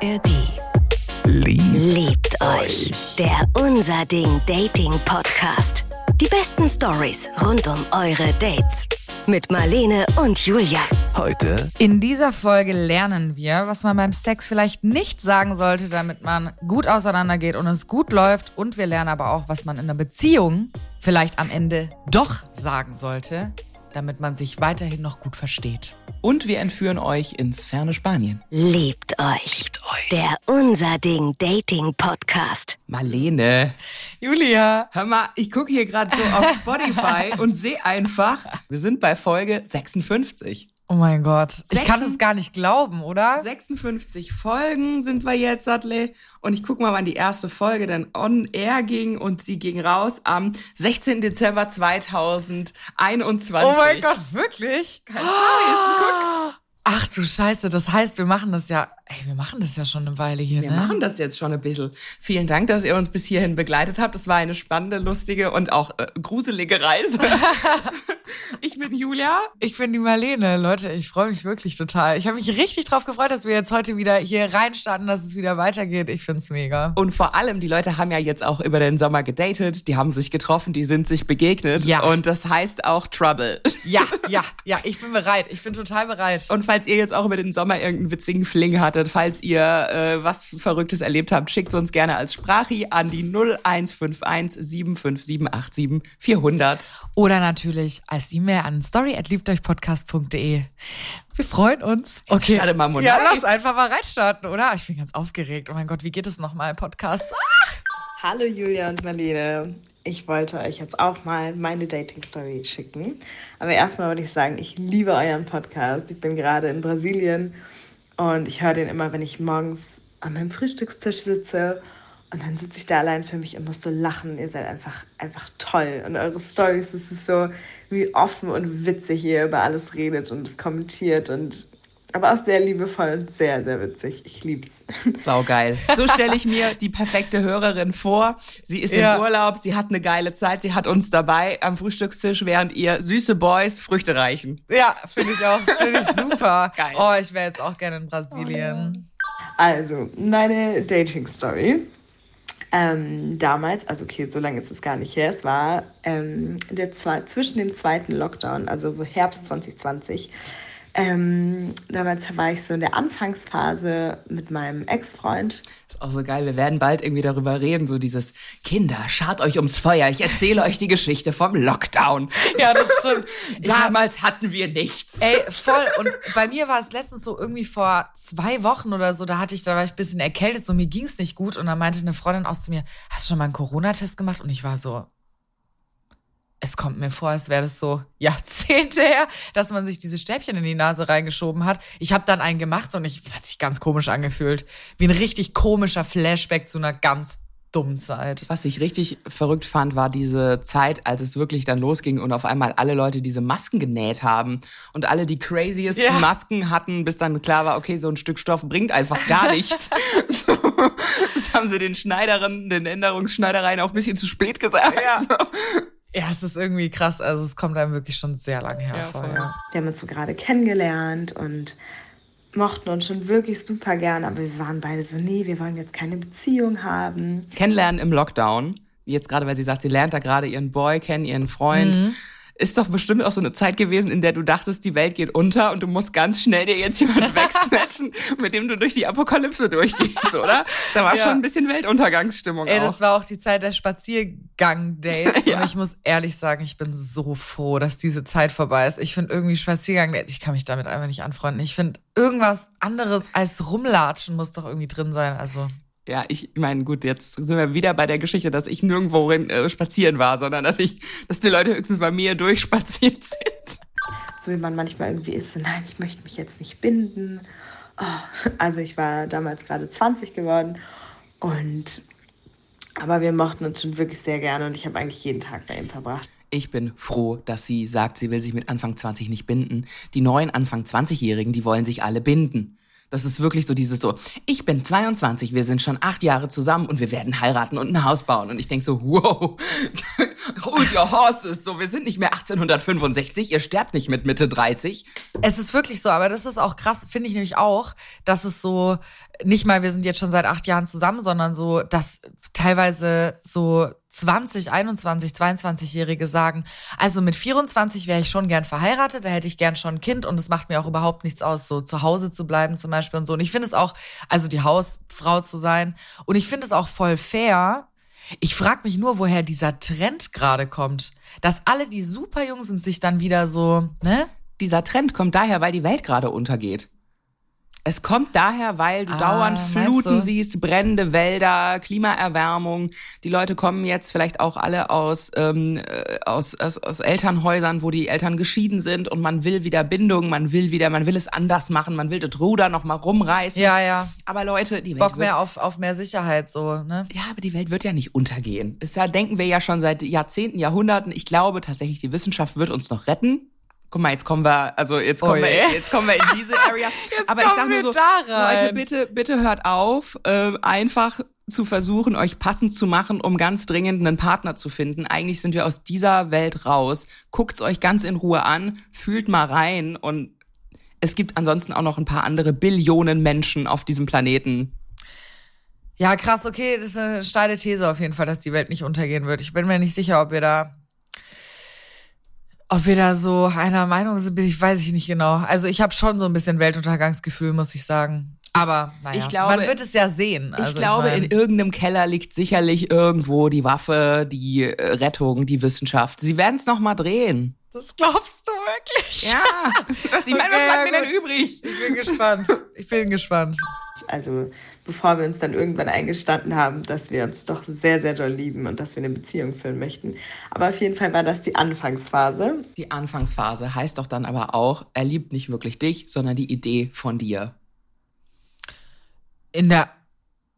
ARD. Liebt, Liebt euch. Der Unser Ding Dating Podcast. Die besten Stories rund um eure Dates. Mit Marlene und Julia. heute In dieser Folge lernen wir, was man beim Sex vielleicht nicht sagen sollte, damit man gut auseinandergeht und es gut läuft. Und wir lernen aber auch, was man in einer Beziehung vielleicht am Ende doch sagen sollte, damit man sich weiterhin noch gut versteht. Und wir entführen euch ins ferne Spanien. Liebt euch. Der Unser Ding Dating Podcast. Marlene. Julia. Hör mal, ich gucke hier gerade so auf Spotify und sehe einfach, wir sind bei Folge 56. Oh mein Gott. Ich kann es gar nicht glauben, oder? 56 Folgen sind wir jetzt, Sattle. Und ich gucke mal, wann die erste Folge dann on air ging. Und sie ging raus am 16. Dezember 2021. Oh mein Gott, wirklich? Kein Scheiß, guck. Ach du Scheiße, das heißt, wir machen das ja, ey, wir machen das ja schon eine Weile hier, Wir ne? machen das jetzt schon ein bisschen. Vielen Dank, dass ihr uns bis hierhin begleitet habt. Es war eine spannende, lustige und auch äh, gruselige Reise. ich bin Julia. Ich bin die Marlene. Leute, ich freue mich wirklich total. Ich habe mich richtig drauf gefreut, dass wir jetzt heute wieder hier reinstarten, dass es wieder weitergeht. Ich find's mega. Und vor allem, die Leute haben ja jetzt auch über den Sommer gedatet, die haben sich getroffen, die sind sich begegnet. Ja. Und das heißt auch Trouble. Ja, ja, ja, ich bin bereit. Ich bin total bereit. Und falls ihr jetzt auch über den Sommer irgendeinen witzigen Fling hattet, falls ihr äh, was Verrücktes erlebt habt, schickt uns gerne als Sprachi an die 0151 75787 400. Oder natürlich als E-Mail an story@liebteuchpodcast.de. Wir freuen uns. Okay. startet mal Monat. Ja, lass einfach mal reinstarten, oder? Ich bin ganz aufgeregt. Oh mein Gott, wie geht es nochmal im Podcast? Hallo Julia und Marlene. Ich wollte euch jetzt auch mal meine Dating-Story schicken. Aber erstmal wollte ich sagen, ich liebe euren Podcast. Ich bin gerade in Brasilien und ich höre den immer, wenn ich morgens an meinem Frühstückstisch sitze. Und dann sitze ich da allein für mich und muss so lachen. Ihr seid einfach, einfach toll. Und eure Stories, es ist so, wie offen und witzig ihr über alles redet und es kommentiert. Und aber auch sehr liebevoll und sehr, sehr witzig. Ich lieb's. Saugeil. So stelle ich mir die perfekte Hörerin vor. Sie ist Ja. im Urlaub, sie hat eine geile Zeit, sie hat uns dabei am Frühstückstisch, während ihr süße Boys Früchte reichen. Ja, finde ich auch. Finde ich super. Geil. Oh, ich wäre jetzt auch gerne in Brasilien. Also, meine Dating-Story. Ähm, damals, also okay, so lange ist es gar nicht her, es war ähm, der zwischen dem zweiten Lockdown, also so Herbst 2020. Ähm, damals war ich so in der Anfangsphase mit meinem Ex-Freund. Ist auch so geil. Wir werden bald irgendwie darüber reden, so dieses Kinder, schart euch ums Feuer. Ich erzähle euch die Geschichte vom Lockdown. Ja, das stimmt. Ich hab- Damals hatten wir nichts. Ey, voll. Und bei mir war es letztens so irgendwie vor zwei Wochen oder so, da hatte ich, da war ich ein bisschen erkältet, so mir ging es nicht gut. Und dann meinte eine Freundin aus zu mir, hast du schon mal einen Corona-Test gemacht? Und ich war so, es kommt mir vor, als wäre das so Jahrzehnte her, dass man sich diese Stäbchen in die Nase reingeschoben hat. Ich habe dann einen gemacht und ich, es hat sich ganz komisch angefühlt. Wie ein richtig komischer Flashback zu einer ganz dummen Zeit. Was ich richtig verrückt fand, war diese Zeit, als es wirklich dann losging und auf einmal alle Leute diese Masken genäht haben und alle die craziesten Ja. Masken hatten, bis dann klar war, okay, so ein Stück Stoff bringt einfach gar nichts. so, das haben sie den Schneiderinnen, den Änderungsschneidereien auch ein bisschen zu spät gesagt. Ja. So. Ja, es ist irgendwie krass. Also es kommt einem wirklich schon sehr lange her Ja. Ja. Wir haben uns so gerade kennengelernt und mochten uns schon wirklich super gern, aber wir waren beide so, nee, wir wollen jetzt keine Beziehung haben. Kennenlernen im Lockdown, jetzt gerade, weil sie sagt, sie lernt da gerade ihren Boy kennen, ihren Freund. Mhm. Ist doch bestimmt auch so eine Zeit gewesen, in der du dachtest, die Welt geht unter und du musst ganz schnell dir jetzt jemanden wegsnatchen, mit dem du durch die Apokalypse durchgehst, oder? Da war Ja. schon ein bisschen Weltuntergangsstimmung Ey, auch. das war auch die Zeit der Spaziergang-Dates. Ja. Und ich muss ehrlich sagen, ich bin so froh, dass diese Zeit vorbei ist. Ich finde irgendwie Spaziergang-Dates, ich kann mich damit einfach nicht anfreunden. Ich finde, irgendwas anderes als rumlatschen muss doch irgendwie drin sein. Also, ja, ich meine, gut, jetzt sind wir wieder bei der Geschichte, dass ich nirgendwo äh, spazieren war, sondern dass ich, dass die Leute höchstens bei mir durchspaziert sind. so wie man manchmal irgendwie ist, so nein, ich möchte mich jetzt nicht binden. Oh, also ich war damals gerade 20 geworden und aber wir mochten uns schon wirklich sehr gerne und ich habe eigentlich jeden Tag bei ihm verbracht. Ich bin froh, dass sie sagt, sie will sich mit Anfang 20 nicht binden. Die neuen Anfang 20-Jährigen, die wollen sich alle binden. Das ist wirklich so dieses so, ich bin 22, wir sind schon acht Jahre zusammen und wir werden heiraten und ein Haus bauen. Und ich denk so, wow, hold your horses. So, wir sind nicht mehr 1865, ihr sterbt nicht mit Mitte 30. Es ist wirklich so, aber das ist auch krass, finde ich nämlich auch, dass es so, nicht mal, wir sind jetzt schon seit acht Jahren zusammen, sondern so, dass teilweise so 20, 21, 22-Jährige sagen, also mit 24 wäre ich schon gern verheiratet, da hätte ich gern schon ein Kind und es macht mir auch überhaupt nichts aus, so zu Hause zu bleiben zum Beispiel und so. Und ich finde es auch, also die Hausfrau zu sein. Und ich finde es auch voll fair. Ich frage mich nur, woher dieser Trend gerade kommt. Dass alle, die super jung sind, sich dann wieder so, ne? Dieser Trend kommt daher, weil die Welt gerade untergeht. Es kommt daher, weil du Ah, dauernd Fluten siehst, brennende Wälder, Klimaerwärmung. Die Leute kommen jetzt vielleicht auch alle aus, ähm, äh, aus, aus, aus Elternhäusern, wo die Eltern geschieden sind und man will wieder Bindung, man will wieder, man will es anders machen, man will das Ruder noch mal rumreißen. Ja, ja. Aber Leute, die Welt Bock wird, mehr auf, auf mehr Sicherheit, so, ne? ja, aber die Welt wird ja nicht untergehen. Das ja, denken wir ja schon seit Jahrzehnten, Jahrhunderten. Ich glaube tatsächlich, die Wissenschaft wird uns noch retten. Guck mal, jetzt kommen wir, also jetzt kommen, Oh wir, je. jetzt kommen wir in diese Area. aber ich kommen sag nur wir so. Leute, bitte, bitte hört auf, äh, einfach zu versuchen, euch passend zu machen, um ganz dringend einen Partner zu finden. Eigentlich sind wir aus dieser Welt raus. Guckt's euch ganz in Ruhe an, fühlt mal rein und es gibt ansonsten auch noch ein paar andere Billionen Menschen auf diesem Planeten. Ja, krass, okay, das ist eine steile These auf jeden Fall, dass die Welt nicht untergehen wird. Ich bin mir nicht sicher, ob wir da, ob wir da so einer Meinung sind, ich weiß ich nicht genau. Also ich habe schon so ein bisschen Weltuntergangsgefühl, muss ich sagen. Aber naja, ich glaube- man wird es ja sehen. Also, ich glaube, mein, in irgendeinem Keller liegt sicherlich irgendwo die Waffe, die äh, Rettung, die Wissenschaft. Sie werden es noch mal drehen. das glaubst du wirklich? Ja, was, ich meine, was bleibt mir denn übrig? Ich bin gespannt. Ich bin gespannt. Also bevor wir uns dann irgendwann eingestanden haben, dass wir uns doch sehr, sehr doll lieben und dass wir eine Beziehung führen möchten. Aber auf jeden Fall war das die Anfangsphase. Die Anfangsphase heißt doch dann aber auch, er liebt nicht wirklich dich, sondern die Idee von dir. In der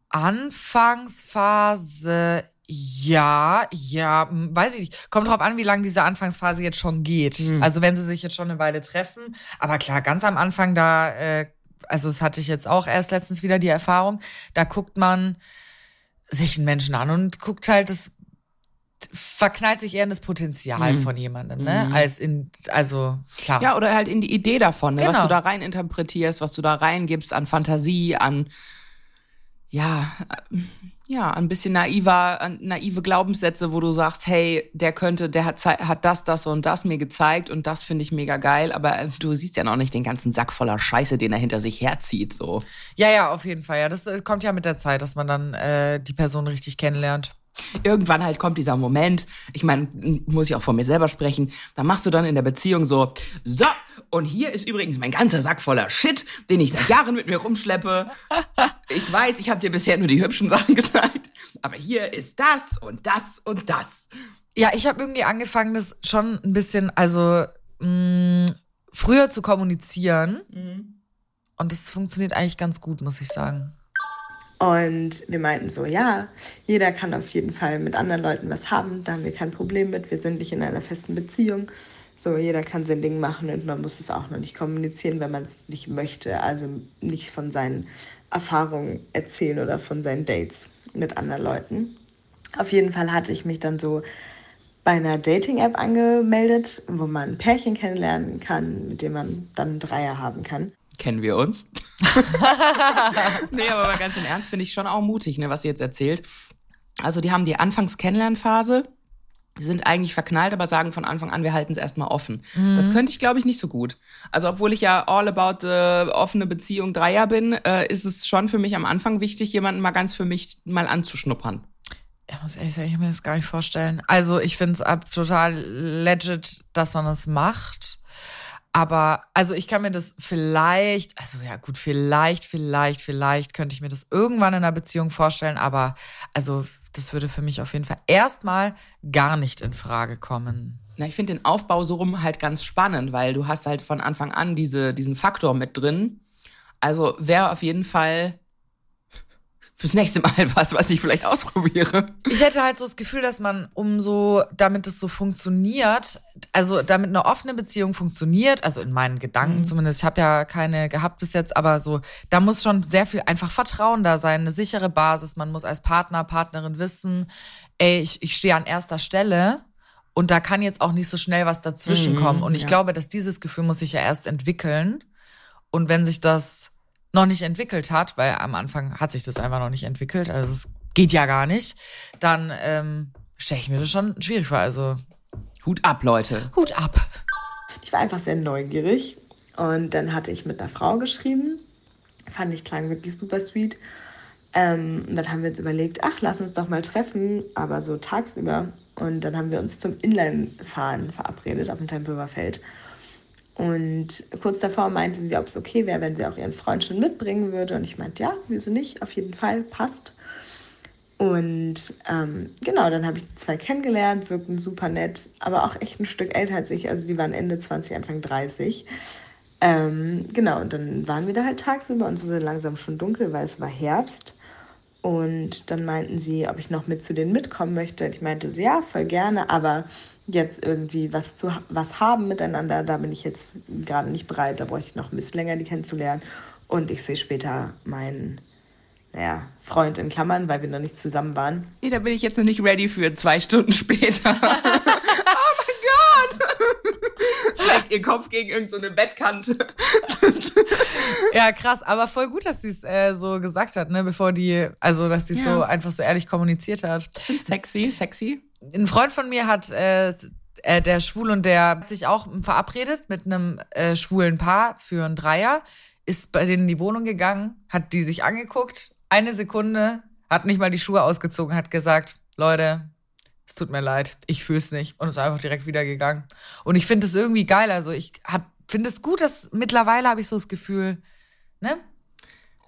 Anfangsphase, ja, ja, hm, weiß ich nicht. Kommt drauf an, wie lange diese Anfangsphase jetzt schon geht. Hm. Also wenn sie sich jetzt schon eine Weile treffen. Aber klar, ganz am Anfang da, äh, also das hatte ich jetzt auch erst letztens wieder die Erfahrung, da guckt man sich einen Menschen an und guckt halt das verknallt sich eher in das Potenzial Mhm. von jemandem, ne? Als in, also klar. Ja, oder halt in die Idee davon, ne? was Genau. du da rein interpretierst, was du da reingibst an Fantasie, an ja, ja, ein bisschen naiver, naive Glaubenssätze, wo du sagst, hey, der könnte, der hat, hat das, das und das mir gezeigt und das finde ich mega geil, aber äh, du siehst ja noch nicht den ganzen Sack voller Scheiße, den er hinter sich herzieht, so. ja, ja, auf jeden Fall. Ja, das äh, kommt ja mit der Zeit, dass man dann äh, die Person richtig kennenlernt. Irgendwann halt kommt dieser Moment, ich meine, muss ich auch von mir selber sprechen, da machst du dann in der Beziehung so, so, und hier ist übrigens mein ganzer Sack voller Shit, den ich seit Jahren mit mir rumschleppe. Ich weiß, ich habe dir bisher nur die hübschen Sachen gezeigt, aber hier ist das und das und das. Ja, ich habe irgendwie angefangen, das schon ein bisschen, also mh, früher zu kommunizieren. Und das funktioniert eigentlich ganz gut, muss ich sagen. Und wir meinten so, ja, jeder kann auf jeden Fall mit anderen Leuten was haben, da haben wir kein Problem mit, wir sind nicht in einer festen Beziehung. So, jeder kann sein Ding machen und man muss es auch noch nicht kommunizieren, wenn man es nicht möchte. Also nicht von seinen Erfahrungen erzählen oder von seinen Dates mit anderen Leuten. Auf jeden Fall hatte ich mich dann so bei einer Dating-App angemeldet, wo man ein Pärchen kennenlernen kann, mit dem man dann einen Dreier haben kann. Kennen wir uns? nee, aber mal ganz im Ernst finde ich schon auch mutig, ne, was sie jetzt erzählt. Also die haben die Anfangs-Kennenlernphase, sind eigentlich verknallt, aber sagen von Anfang an, wir halten es erstmal offen. Das könnte ich, glaube ich, nicht so gut. Also obwohl ich ja all about äh, offene Beziehung Dreier bin, äh, ist es schon für mich am Anfang wichtig, jemanden mal ganz für mich mal anzuschnuppern. Ich muss ehrlich sagen, ich kann mir das gar nicht vorstellen. Also ich finde es total legit, dass man das macht. Aber, also ich kann mir das vielleicht, also ja gut, vielleicht, vielleicht, vielleicht könnte ich mir das irgendwann in einer Beziehung vorstellen, aber also das würde für mich auf jeden Fall erstmal gar nicht in Frage kommen. Na, ich finde den Aufbau so rum halt ganz spannend, weil du hast halt von Anfang an diese, diesen Faktor mit drin. Also wäre auf jeden Fall fürs nächste Mal was, was ich vielleicht ausprobiere. Ich hätte halt so das Gefühl, dass man umso, damit es so funktioniert, also damit eine offene Beziehung funktioniert, also in meinen Gedanken Mhm. zumindest, ich habe ja keine gehabt bis jetzt, aber so, da muss schon sehr viel einfach Vertrauen da sein, eine sichere Basis. Man muss als Partner, Partnerin wissen, ey, ich, ich stehe an erster Stelle. Und da kann jetzt auch nicht so schnell was dazwischen Mhm, kommen. Und ich ja. glaube, dass dieses Gefühl muss sich ja erst entwickeln. Und wenn sich das noch nicht entwickelt hat, weil am Anfang hat sich das einfach noch nicht entwickelt, also es geht ja gar nicht, dann ähm, stelle ich mir das schon schwierig vor. Also Hut ab, Leute. Hut ab. Ich war einfach sehr neugierig und dann hatte ich mit einer Frau geschrieben. Fand ich klang wirklich super sweet. Ähm, und dann haben wir uns überlegt, ach, lass uns doch mal treffen, aber so tagsüber. Und dann haben wir uns zum Inline-Fahren verabredet auf dem Tempelhofer Feld. Und kurz davor meinte sie, ob es okay wäre, wenn sie auch ihren Freund schon mitbringen würde. Und ich meinte, ja, wieso nicht? Auf jeden Fall, passt. Und ähm, genau, dann habe ich die zwei kennengelernt, wirkten super nett, aber auch echt ein Stück älter als ich. Also die waren Ende 20, Anfang 30. Ähm, genau, und dann waren wir da halt tagsüber und es wurde langsam schon dunkel, weil es war Herbst. Und dann meinten sie, ob ich noch mit zu denen mitkommen möchte. Ich meinte, so, ja, voll gerne, aber jetzt irgendwie was zu was haben miteinander, da bin ich jetzt gerade nicht bereit. Da bräuchte ich noch ein bisschen länger, die kennenzulernen. Und ich sehe später meinen, naja, Freund in Klammern, weil wir noch nicht zusammen waren. Nee, da bin ich jetzt noch nicht ready für zwei Stunden später. oh mein Gott! Schlägt ihr Kopf gegen irgendeine so Bettkante. Ja, krass, aber voll gut, dass sie es äh, so gesagt hat, ne, bevor die, also dass sie es Ja. so einfach so ehrlich kommuniziert hat. Sexy, sexy. Ein Freund von mir hat, äh, äh, der schwul und der hat sich auch verabredet mit einem äh, schwulen Paar für einen Dreier, ist bei denen in die Wohnung gegangen, hat die sich angeguckt, eine Sekunde, hat nicht mal die Schuhe ausgezogen, hat gesagt, Leute, es tut mir leid, ich fühl's nicht und ist einfach direkt wieder gegangen. Und ich finde es irgendwie geil, also ich finde es gut, dass mittlerweile habe ich so das Gefühl, ne?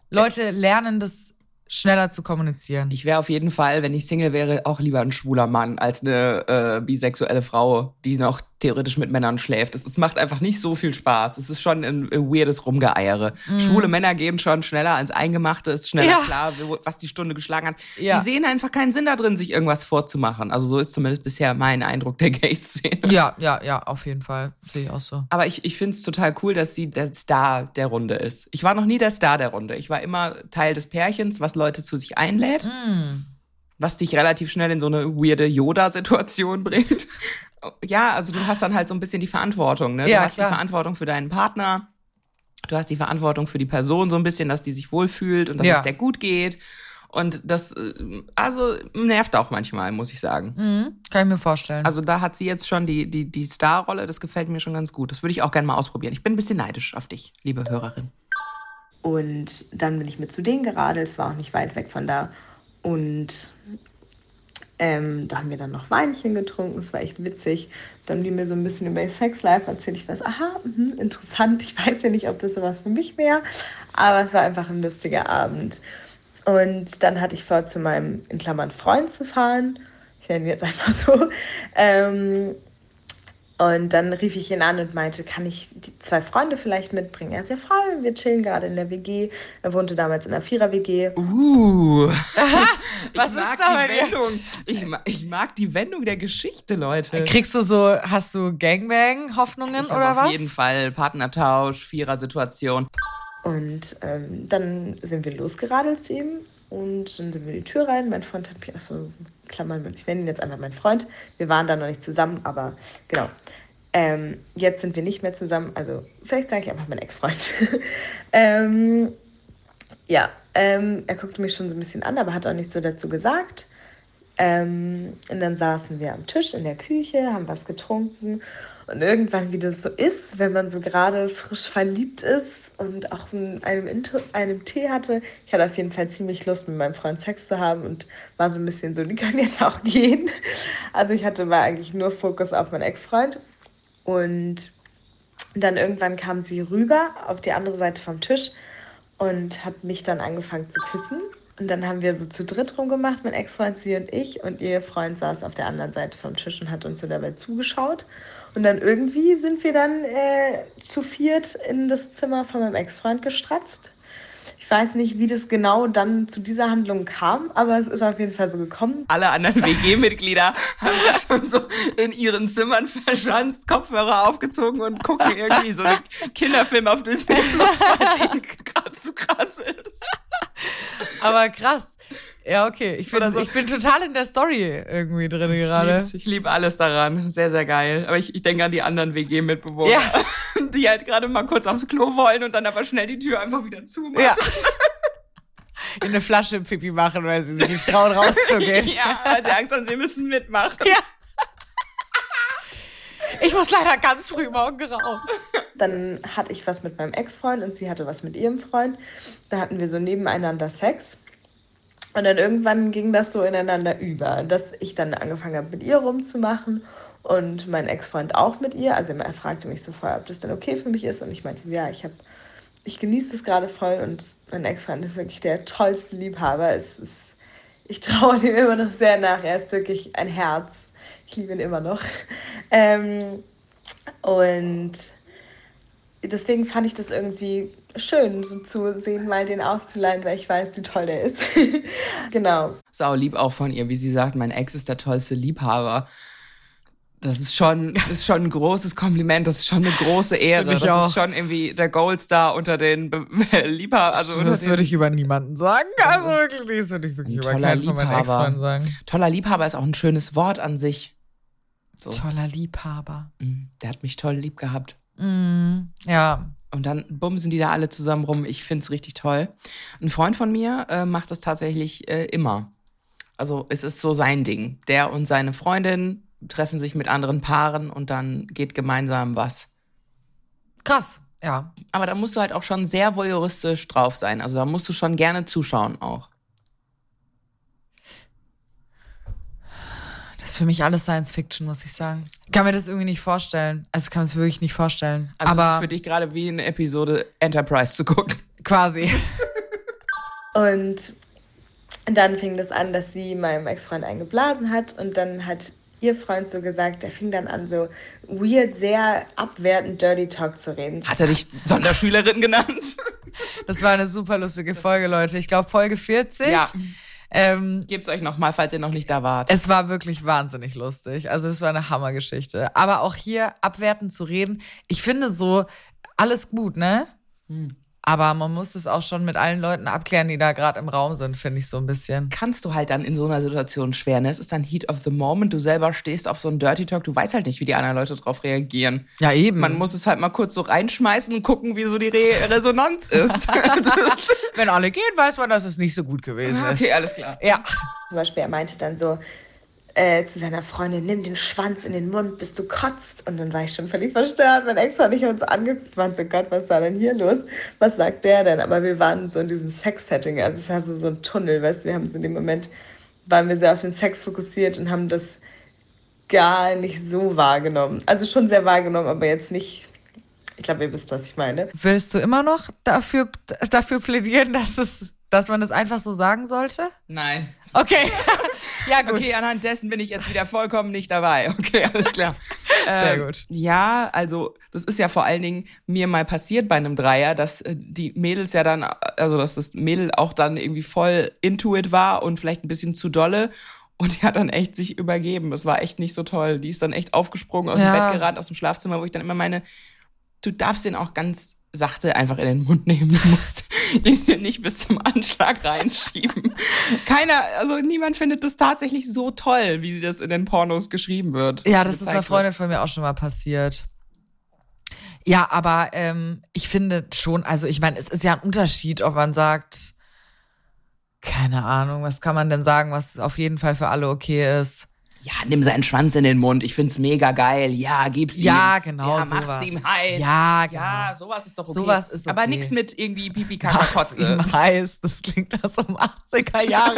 Leute lernen das schneller zu kommunizieren. Ich wäre auf jeden Fall, wenn ich Single wäre, auch lieber ein schwuler Mann als eine äh, bisexuelle Frau, die noch theoretisch mit Männern schläft. Es, macht einfach nicht so viel Spaß. Es ist schon ein, ein weirdes Rumgeeiere. Schwule Männer gehen schon schneller ans Eingemachte, ist schneller Ja. klar, was die Stunde geschlagen hat. Ja. Die sehen einfach keinen Sinn da drin, sich irgendwas vorzumachen. Also so ist zumindest bisher mein Eindruck der Gay-Szene. ja, ja, ja, auf jeden Fall. Sehe ich auch so. Aber ich, ich finde es total cool, dass sie der Star der Runde ist. Ich war noch nie der Star der Runde. Ich war immer Teil des Pärchens, was Leute zu sich einlädt, Hm. was dich relativ schnell in so eine weirde Yoda-Situation bringt. Ja, also du hast dann halt so ein bisschen die Verantwortung. Ne? Du Ja, hast klar. die Verantwortung für deinen Partner. Du hast die Verantwortung für die Person so ein bisschen, dass die sich wohlfühlt und dass Ja. es der gut geht. Und das, äh, also nervt auch manchmal, muss ich sagen. Mhm. Kann ich mir vorstellen. Also da hat sie jetzt schon die, die, die Starrolle, das gefällt mir schon ganz gut. Das würde ich auch gerne mal ausprobieren. Ich bin ein bisschen neidisch auf dich, liebe Hörerin. Und dann bin ich mit zu denen geradelt, es war auch nicht weit weg von da. Und ähm, da haben wir dann noch Weinchen getrunken, es war echt witzig. Dann haben die mir so ein bisschen über ihr Sexlife erzählt. Ich weiß, aha, mhm, interessant. Ich weiß ja nicht, ob das sowas für mich wäre, aber es war einfach ein lustiger Abend. Und dann hatte ich vor, zu meinem, in Klammern, Freund zu fahren. Ich nenne ihn jetzt einfach so. Ähm, und dann rief ich ihn an und meinte, kann ich die zwei Freunde vielleicht mitbringen? Er ist ja voll, wir chillen gerade in der WG. Er wohnte damals in einer Vierer-WG. Uh. Was ich ist mag da bei die dir? Wendung. Ich, ma ich mag die Wendung der Geschichte, Leute. Kriegst du so, hast du Gangbang-Hoffnungen oder auf was? jeden Fall Partnertausch, Vierer-Situation. Und ähm, dann sind wir losgeradelt zu ihm und dann sind wir die Tür rein. Mein Freund hat mich, achso, Klammern, ich nenne ihn jetzt einfach meinen Freund. Wir waren da noch nicht zusammen, aber genau. Ähm, jetzt sind wir nicht mehr zusammen, also vielleicht sage ich einfach mein Ex-Freund. ähm, ja, ähm, er guckte mich schon so ein bisschen an, aber hat auch nichts so dazu gesagt. Ähm, und dann saßen wir am Tisch in der Küche, haben was getrunken. Und irgendwann, wie das so ist, wenn man so gerade frisch verliebt ist und auch in einem, Inter einem Tee hatte, ich hatte auf jeden Fall ziemlich Lust, mit meinem Freund Sex zu haben und war so ein bisschen so, die können jetzt auch gehen. Also ich hatte war eigentlich nur Fokus auf meinen Ex-Freund. Und dann irgendwann kam sie rüber auf die andere Seite vom Tisch und hat mich dann angefangen zu küssen. Und dann haben wir so zu dritt rumgemacht, mein Ex-Freund, sie und ich. Und ihr Freund saß auf der anderen Seite vom Tisch und hat uns so dabei zugeschaut. Und dann irgendwie sind wir dann äh, zu viert in das Zimmer von meinem Ex-Freund gestratzt. Ich weiß nicht, wie das genau dann zu dieser Handlung kam, aber es ist auf jeden Fall so gekommen. Alle anderen WG-Mitglieder haben ja schon so in ihren Zimmern verschanzt, Kopfhörer aufgezogen und gucken irgendwie so einen Kinderfilm auf Disney Plus, weil es ihnen gerade zu krass ist. Aber krass. Ja, okay. Ich bin, so. ich bin total in der Story irgendwie drin Ich gerade. lieb's. Ich liebe alles daran. Sehr, sehr geil. Aber ich, ich denke an die anderen WG-Mitbewohner, Ja. die halt gerade mal kurz aufs Klo wollen und dann aber schnell die Tür einfach wieder zumachen. Ja. In eine Flasche Pipi machen, weil sie sich nicht trauen, rauszugehen. ja, weil sie Angst haben, sie müssen mitmachen. Ja. Ich muss leider ganz früh morgen raus. Dann hatte ich was mit meinem Ex-Freund und sie hatte was mit ihrem Freund. Da hatten wir so nebeneinander Sex. Und dann irgendwann ging das so ineinander über, dass ich dann angefangen habe, mit ihr rumzumachen und mein Ex-Freund auch mit ihr. Also er fragte mich so vorher, ob das denn okay für mich ist. Und ich meinte, ja, ich habe, ich genieße das gerade voll und mein Ex-Freund ist wirklich der tollste Liebhaber. Es ist, ich traue dem immer noch sehr nach. Er ist wirklich ein Herz. Ich liebe ihn immer noch. Ähm, und deswegen fand ich das irgendwie schön, so zu sehen, mal den auszuleihen, weil ich weiß, wie toll der ist. genau. Sau lieb auch von ihr, wie sie sagt, mein Ex ist der tollste Liebhaber. Das ist schon, ist schon ein großes Kompliment, das ist schon eine große Ehre. Das ich auch. ist schon irgendwie der Goldstar unter den Be Liebhabern. Also unter das den, würde ich über niemanden sagen. Also Das wirklich, das würde ich wirklich über keinen von meinen Liebhaber. Ex-Freunden sagen. Toller Liebhaber ist auch ein schönes Wort an sich. So. Toller Liebhaber. Mm, Der hat mich toll lieb gehabt. Mm, ja, Und dann bumsen die da alle zusammen rum. Ich find's richtig toll. Ein Freund von mir äh, macht das tatsächlich äh, immer. Also es ist so sein Ding. Der und seine Freundin treffen sich mit anderen Paaren und dann geht gemeinsam was. krass. Ja, Aber da musst du halt auch schon sehr voyeuristisch drauf sein. Also da musst du schon gerne zuschauen auch. das ist für mich alles Science Fiction, muss ich sagen. Ich kann mir das irgendwie nicht vorstellen. Also ich kann es wirklich nicht vorstellen. Also es Aber ist für dich gerade wie eine Episode Enterprise zu gucken. quasi. Und dann fing das an, dass sie meinem Ex-Freund eingeblasen hat und dann hat ihr Freund so gesagt, der fing dann an, so weird, sehr abwertend Dirty Talk zu reden. Hat er dich Sonderschülerin genannt? Das war eine super lustige Folge, Leute. Ich glaube Folge 40. Ja. Ähm, Gebt's euch nochmal, falls ihr noch nicht da wart. es war wirklich wahnsinnig lustig. Also es war eine Hammergeschichte. Aber auch hier abwertend zu reden, ich finde so alles gut, ne? Hm. Aber man muss es auch schon mit allen Leuten abklären, die da gerade im Raum sind, finde ich so ein bisschen. kannst du halt dann in so einer Situation schwer. Ne? Es ist dann Heat of the Moment. Du selber stehst auf so einen Dirty Talk. Du weißt halt nicht, wie die anderen Leute drauf reagieren. Ja, eben. Man muss es halt mal kurz so reinschmeißen und gucken, wie so die Re Resonanz ist. Wenn alle gehen, weiß man, dass es nicht so gut gewesen ist. okay, alles klar. Ja. Zum Beispiel, er meinte dann so äh, zu seiner Freundin, nimm den Schwanz in den Mund, bis du kotzt. Und dann war ich schon völlig verstört. Mein Ex hat nicht uns angeguckt, waren so, Gott, was ist da denn hier los? Was sagt der denn? Aber wir waren so in diesem Sex-Setting, also es war so, so ein Tunnel, weißt du, wir haben es in dem Moment, waren wir sehr auf den Sex fokussiert und haben das gar nicht so wahrgenommen. Also schon sehr wahrgenommen, aber jetzt nicht, ich glaube, ihr wisst, was ich meine. Würdest du immer noch dafür, dafür plädieren, dass, es, dass man es einfach so sagen sollte? Nein. Okay. ja, gut. Okay, anhand dessen bin ich jetzt wieder vollkommen nicht dabei. Okay, alles klar. Sehr Ähm, gut. Ja, also das ist ja vor allen Dingen mir mal passiert bei einem Dreier, dass äh, die Mädels ja dann, also dass das Mädel auch dann irgendwie voll into it war und vielleicht ein bisschen zu dolle. Und die hat dann echt sich übergeben. Das war echt nicht so toll. Die ist dann echt aufgesprungen aus Ja. dem Bett gerannt, aus dem Schlafzimmer, wo ich dann immer meine, du darfst den auch ganz sachte einfach in den Mund nehmen. Du musst ihn nicht bis zum Anschlag reinschieben. Keiner, also niemand findet das tatsächlich so toll, wie das in den Pornos geschrieben wird. Ja, das ist einer Freundin von mir auch schon mal passiert. Ja, aber ähm, ich finde schon, also ich meine, es ist ja ein Unterschied, ob man sagt, keine Ahnung, was kann man denn sagen, was auf jeden Fall für alle okay ist. Ja, nimm seinen Schwanz in den Mund. Ich find's mega geil. Ja, gib's ihm. Ja, genau, Ja, mach's sowas. ihm heiß. Ja, genau. Ja, sowas ist doch okay. Sowas ist Aber okay. nichts mit irgendwie Pipi, Kotze. ihm heißt, das klingt das um 80er Jahre.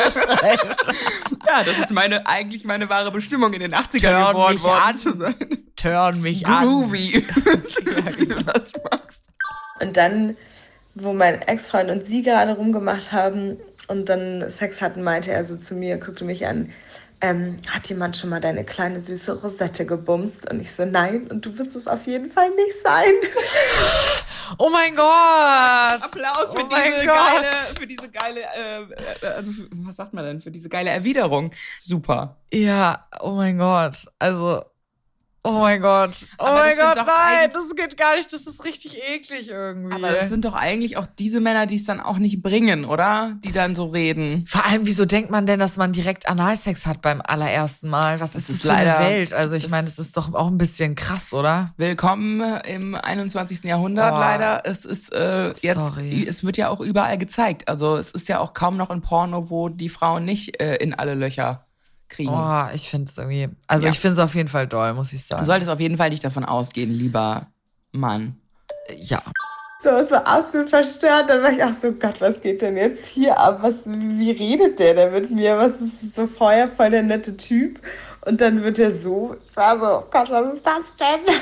Ja, das ist meine, eigentlich meine wahre Bestimmung, in den 80ern Turn geboren mich worden an. zu sein. Turn mich an. Groovy. wie du das magst. Und dann, wo mein Ex-Freund und sie gerade rumgemacht haben und dann Sex hatten, meinte er so zu mir, guckte mich an, ähm, hat jemand schon mal deine kleine süße Rosette gebumst? Und ich so, nein, und du wirst es auf jeden Fall nicht sein. Oh mein Gott! Applaus für Oh diese Gott. geile, für diese geile, äh, äh, also für, was sagt man denn, für diese geile Erwiderung. Super. Ja, oh mein Gott. Also, oh mein Gott. Oh Aber mein das Gott, nein, das geht gar nicht. Das ist richtig eklig irgendwie. Aber das sind doch eigentlich auch diese Männer, die es dann auch nicht bringen, oder? Die dann so reden. Vor allem, wieso denkt man denn, dass man direkt Analsex hat beim allerersten Mal? Was ist das, ist für eine leider- Welt? Also ich das- meine, das ist doch auch ein bisschen krass, oder? Willkommen im 21. Jahrhundert Oh. leider. Es ist äh, jetzt, Sorry. es wird ja auch überall gezeigt. Also es ist ja auch kaum noch ein Porno, wo die Frauen nicht äh, in alle Löcher kriegen. Oh, ich finde es irgendwie, also Ja. ich finde es auf jeden Fall doll, muss ich Du sagen. solltest auf jeden Fall nicht davon ausgehen, lieber Mann. ja. So, es war absolut verstört. Dann war ich auch so, Gott, was geht denn jetzt hier ab? Was, wie redet der denn mit mir? Was ist so vorher voll der nette Typ? Und dann wird er so, ich war so, Gott, was ist das denn?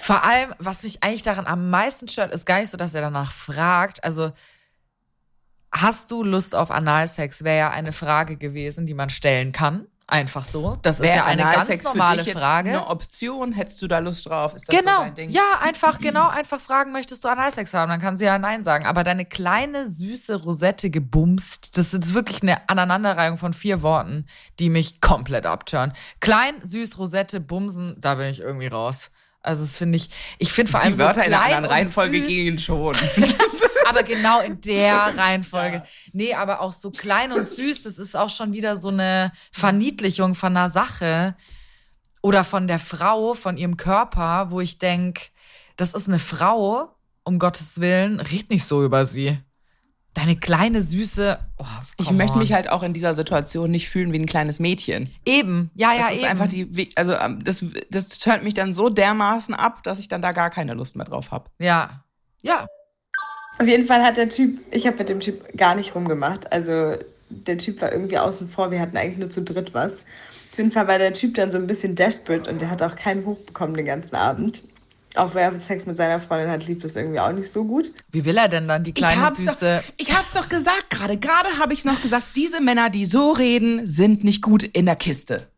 Vor allem, was mich eigentlich daran am meisten stört, ist gar nicht so, dass er danach fragt. Also, hast du Lust auf Analsex? Wäre ja eine Frage gewesen, die man stellen kann. Einfach so. Das ist Wäre ja eine ganz normale Frage. Eine Option, hättest du da Lust drauf? Ist das so Genau. dein Ding? Ja, einfach, genau, einfach fragen, möchtest du Analsex haben? Dann kann sie ja Nein sagen. Aber deine kleine, süße Rosette gebumst, das ist wirklich eine Aneinanderreihung von vier Worten, die mich komplett abtören. Klein, süß, Rosette, bumsen, da bin ich irgendwie raus. Also, das finde ich, ich finde vor allem Die Wörter so in einer anderen Reihenfolge gehen schon. aber genau in der Reihenfolge. Nee, aber auch so klein und süß, das ist auch schon wieder so eine Verniedlichung von einer Sache oder von der Frau, von ihrem Körper, wo ich denk, das ist eine Frau, um Gottes Willen, red nicht so über sie. Deine kleine süße. Oh, Ich möchte on. mich halt auch in dieser Situation nicht fühlen wie ein kleines Mädchen. eben, ja, Das ja, ist eben. einfach die, also ähm, das, das turnt mich dann so dermaßen ab, dass ich dann da gar keine Lust mehr drauf habe. ja, ja, Auf jeden Fall hat der Typ, ich habe mit dem Typ gar nicht rumgemacht. Also der Typ war irgendwie außen vor, wir hatten eigentlich nur zu dritt was. Auf jeden Fall war der Typ dann so ein bisschen desperate und der hat auch keinen Hoch bekommen den ganzen Abend. Auch wer Sex mit seiner Freundin hat, lief das irgendwie auch nicht so gut. Wie will er denn dann die kleine ich hab's süße? Doch, ich hab's doch gesagt gerade. Gerade habe ich noch gesagt, diese Männer, die so reden, sind nicht gut in der Kiste.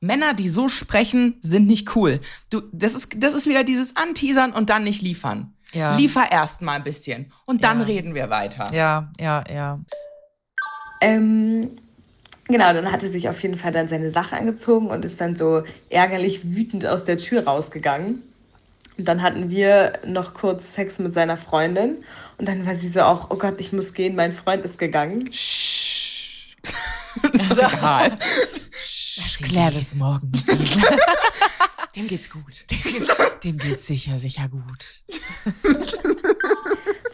Männer, die so sprechen, sind nicht cool. Du, das ist, das ist wieder dieses Anteasern und dann nicht liefern. Ja. Liefer erst mal ein bisschen und dann Ja. reden wir weiter. Ja, ja, ja. Ähm, genau, dann hat er sich auf jeden Fall dann seine Sache angezogen und ist dann so ärgerlich wütend aus der Tür rausgegangen. Und dann hatten wir noch kurz Sex mit seiner Freundin. Und dann war sie so auch, oh Gott, ich muss gehen, mein Freund ist gegangen. Shh. ist doch egal. Das morgen mit ihm. Dem geht's gut. Dem geht's sicher, sicher gut.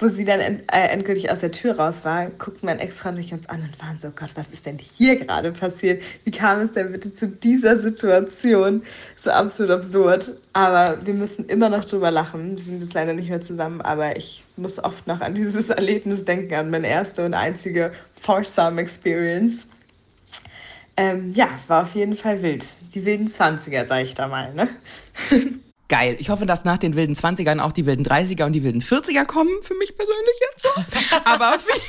Wo sie dann end, äh, endgültig aus der Tür raus war, guckten mein Ex-Freund mich ganz an und waren so, Gott, was ist denn hier gerade passiert? Wie kam es denn bitte zu dieser Situation? So absolut absurd. Aber wir müssen immer noch drüber lachen. Wir sind jetzt leider nicht mehr zusammen, aber ich muss oft noch an dieses Erlebnis denken, an meine erste und einzige Foursome Experience. Ähm, ja, war auf jeden Fall wild. Die wilden 20er, sag ich da mal, ne? Geil. Ich hoffe, dass nach den wilden 20ern auch die wilden 30er und die wilden 40er kommen, für mich persönlich jetzt so. aber, viel,